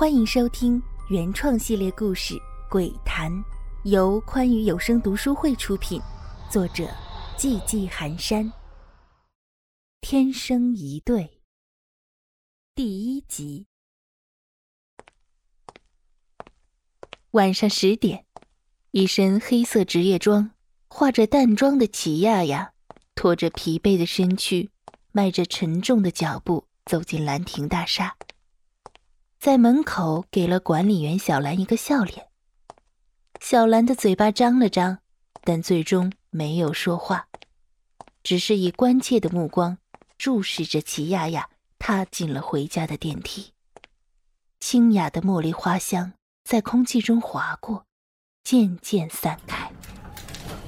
欢迎收听原创系列故事《鬼谈》，由宽裕有声读书会出品，作者寂寂寒山。天生一对，第一集。晚上十点，一身黑色职业装、化着淡妆的齐亚亚，拖着疲惫的身躯，迈着沉重的脚步走进兰亭大厦。在门口给了管理员小兰一个笑脸。小兰的嘴巴张了张，但最终没有说话，只是以关切的目光注视着齐亚亚踏进了回家的电梯。清雅的茉莉花香在空气中划过，渐渐散开。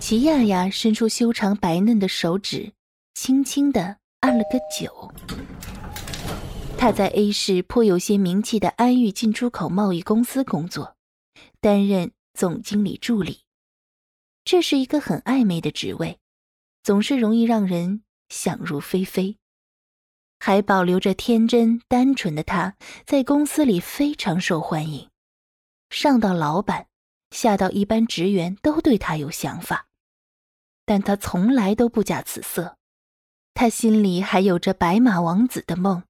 齐亚亚伸出修长白嫩的手指，轻轻的按了个九。他在 A 市颇有些名气的安裕进出口贸易公司工作，担任总经理助理。这是一个很暧昧的职位，总是容易让人想入非非。还保留着天真单纯的他，在公司里非常受欢迎，上到老板，下到一般职员都对他有想法。但他从来都不假辞色，他心里还有着白马王子的梦。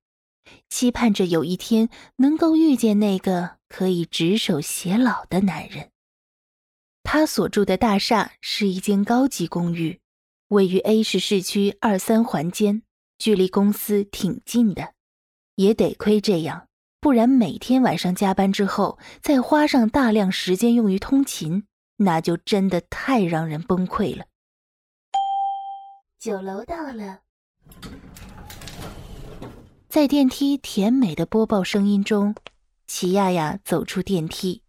期盼着有一天能够遇见那个可以执手偕老的男人。他所住的大厦是一间高级公寓，位于 A 市市区二三环间，距离公司挺近的。也得亏这样，不然每天晚上加班之后，再花上大量时间用于通勤，那就真的太让人崩溃了。酒楼到了。在电梯甜美的播报声音中，齐亚亚走出电梯。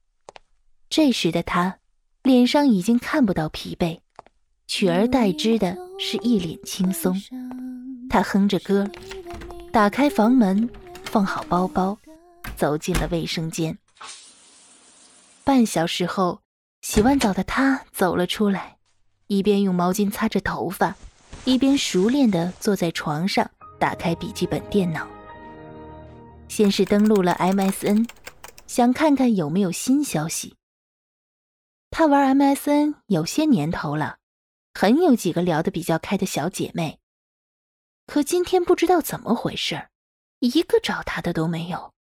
这时的她，脸上已经看不到疲惫，取而代之的是一脸轻松。她哼着歌，打开房门，放好包包，走进了卫生间。半小时后，洗完澡的她走了出来，一边用毛巾擦着头发，一边熟练地坐在床上。打开笔记本电脑，先是登录了 MSN，想看看有没有新消息。他玩 MSN 有些年头了，很有几个聊得比较开的小姐妹。可今天不知道怎么回事，一个找他的都没有。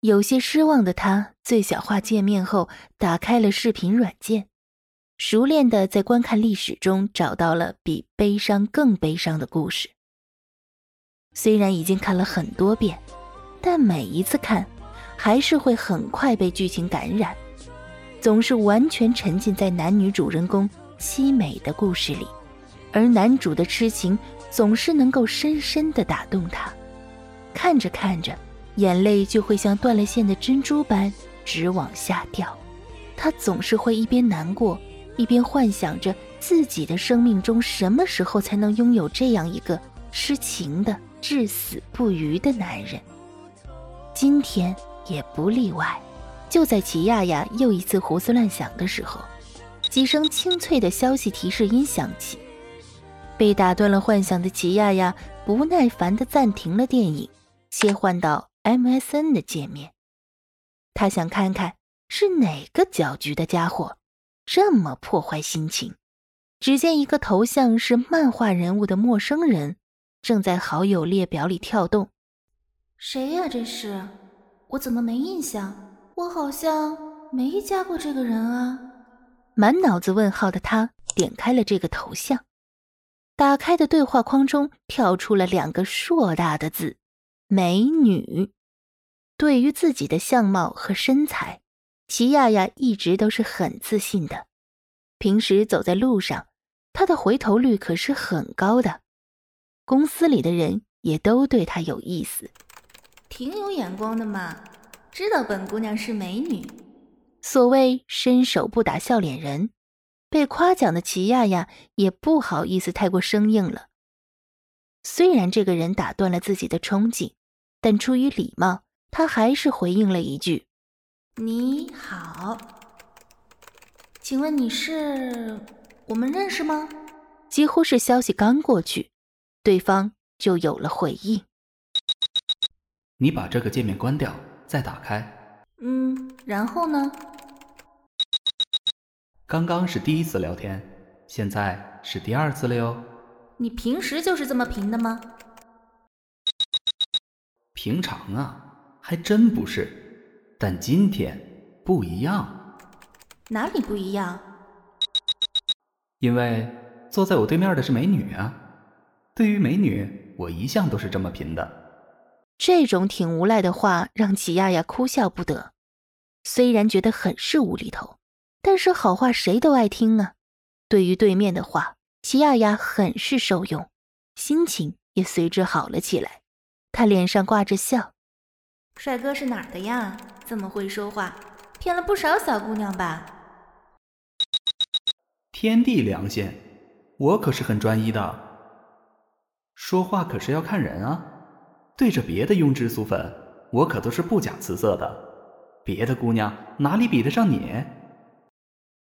有些失望的他，最小化界面后打开了视频软件，熟练的在观看历史中找到了比悲伤更悲伤的故事。虽然已经看了很多遍，但每一次看，还是会很快被剧情感染，总是完全沉浸在男女主人公凄美的故事里，而男主的痴情总是能够深深的打动他。看着看着，眼泪就会像断了线的珍珠般直往下掉。他总是会一边难过，一边幻想着自己的生命中什么时候才能拥有这样一个痴情的。至死不渝的男人，今天也不例外。就在齐亚亚又一次胡思乱想的时候，几声清脆的消息提示音响起。被打断了幻想的齐亚亚不耐烦地暂停了电影，切换到 MSN 的界面。他想看看是哪个搅局的家伙这么破坏心情。只见一个头像是漫画人物的陌生人。正在好友列表里跳动，谁呀？这是我怎么没印象？我好像没加过这个人啊！满脑子问号的他点开了这个头像，打开的对话框中跳出了两个硕大的字：“美女。”对于自己的相貌和身材，齐亚亚一直都是很自信的。平时走在路上，她的回头率可是很高的。公司里的人也都对她有意思，挺有眼光的嘛，知道本姑娘是美女。所谓伸手不打笑脸人，被夸奖的齐亚亚也不好意思太过生硬了。虽然这个人打断了自己的憧憬，但出于礼貌，他还是回应了一句：“你好，请问你是我们认识吗？”几乎是消息刚过去。对方就有了回应。你把这个界面关掉，再打开。嗯，然后呢？刚刚是第一次聊天，现在是第二次了哟。你平时就是这么平的吗？平常啊，还真不是，但今天不一样。哪里不一样？因为坐在我对面的是美女啊。对于美女，我一向都是这么贫的。这种挺无赖的话让齐亚亚哭笑不得，虽然觉得很是无厘头。但是好话谁都爱听啊！对于对面的话，齐亚亚很是受用，心情也随之好了起来。她脸上挂着笑：“帅哥是哪儿的呀？这么会说话，骗了不少小姑娘吧？”天地良心，我可是很专一的。说话可是要看人啊。对着别的庸脂俗粉，我可都是不假辞色的。别的姑娘哪里比得上你？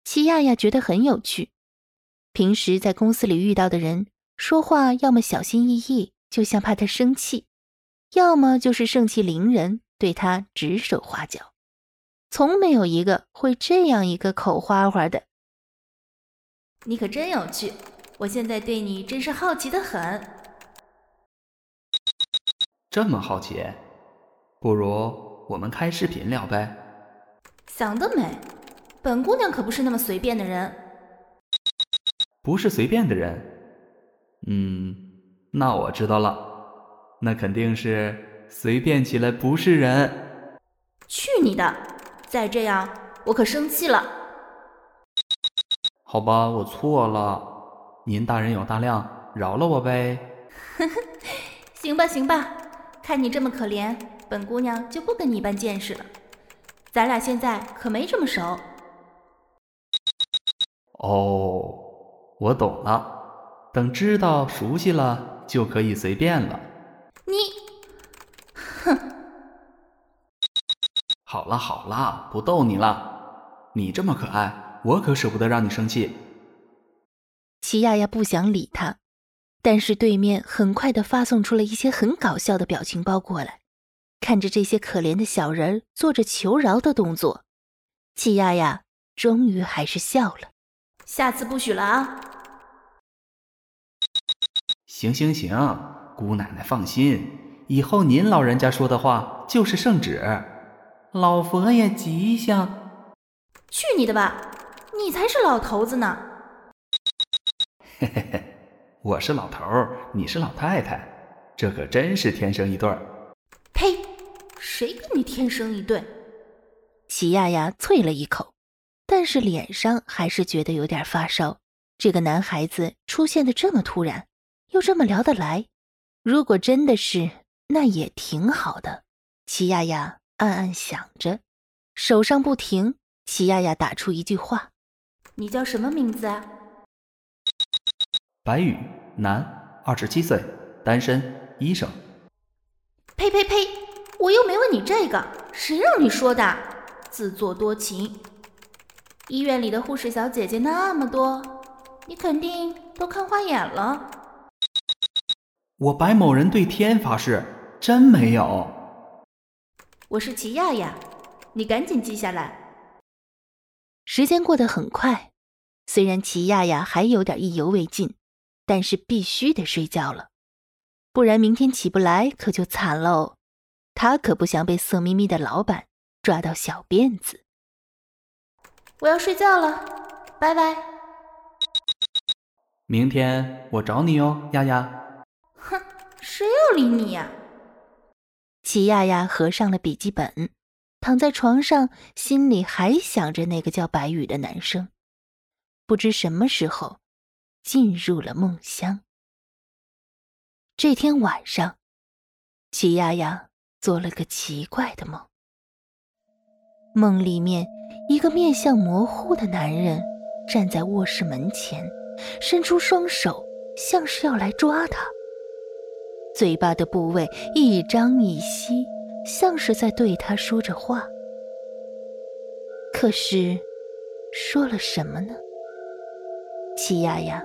齐亚亚觉得很有趣。平时在公司里遇到的人，说话要么小心翼翼，就像怕他生气；要么就是盛气凌人，对他指手画脚。从没有一个会这样一个口花花的。你可真有趣，我现在对你真是好奇的很。这么好奇，不如我们开视频聊呗？想得美。本姑娘可不是那么随便的人，不是随便的人。嗯，那我知道了，那肯定是随便起来不是人。去你的！再这样，我可生气了。好吧，我错了，您大人有大量，饶了我呗。呵呵，行吧行吧，看你这么可怜，本姑娘就不跟你一般见识了。咱俩现在可没这么熟。哦，我懂了。等知道熟悉了，就可以随便了。你，哼！好了好了，不逗你了。你这么可爱，我可舍不得让你生气。齐亚亚不想理他，但是对面很快的发送出了一些很搞笑的表情包过来。看着这些可怜的小人做着求饶的动作，季丫丫终于还是笑了。下次不许了啊！行行行，姑奶奶放心，以后您老人家说的话就是圣旨，老佛爷吉祥。去你的吧，你才是老头子呢！嘿嘿嘿，我是老头儿，你是老太太，这可真是天生一对儿。呸！谁跟你天生一对？齐亚亚啐了一口。但是脸上还是觉得有点发烧。这个男孩子出现的这么突然，又这么聊得来，如果真的是，那也挺好的。齐亚亚暗暗想着，手上不停。齐亚亚打出一句话：“你叫什么名字啊？”白宇，男，二十七岁，单身，医生。呸呸呸！我又没问你这个，谁让你说的？自作多情。医院里的护士小姐姐那么多，你肯定都看花眼了。我白某人对天发誓，真没有。我是齐亚亚，你赶紧记下来。时间过得很快，虽然齐亚亚还有点意犹未尽，但是必须得睡觉了，不然明天起不来可就惨喽。他可不想被色眯眯的老板抓到小辫子。我要睡觉了，拜拜。明天我找你哦，丫丫。哼，谁要理你呀？齐亚亚合上了笔记本，躺在床上，心里还想着那个叫白宇的男生，不知什么时候进入了梦乡。这天晚上，齐亚亚做了个奇怪的梦，梦里面。一个面相模糊的男人站在卧室门前，伸出双手，像是要来抓他。嘴巴的部位一张一吸，像是在对他说着话。可是，说了什么呢？齐亚亚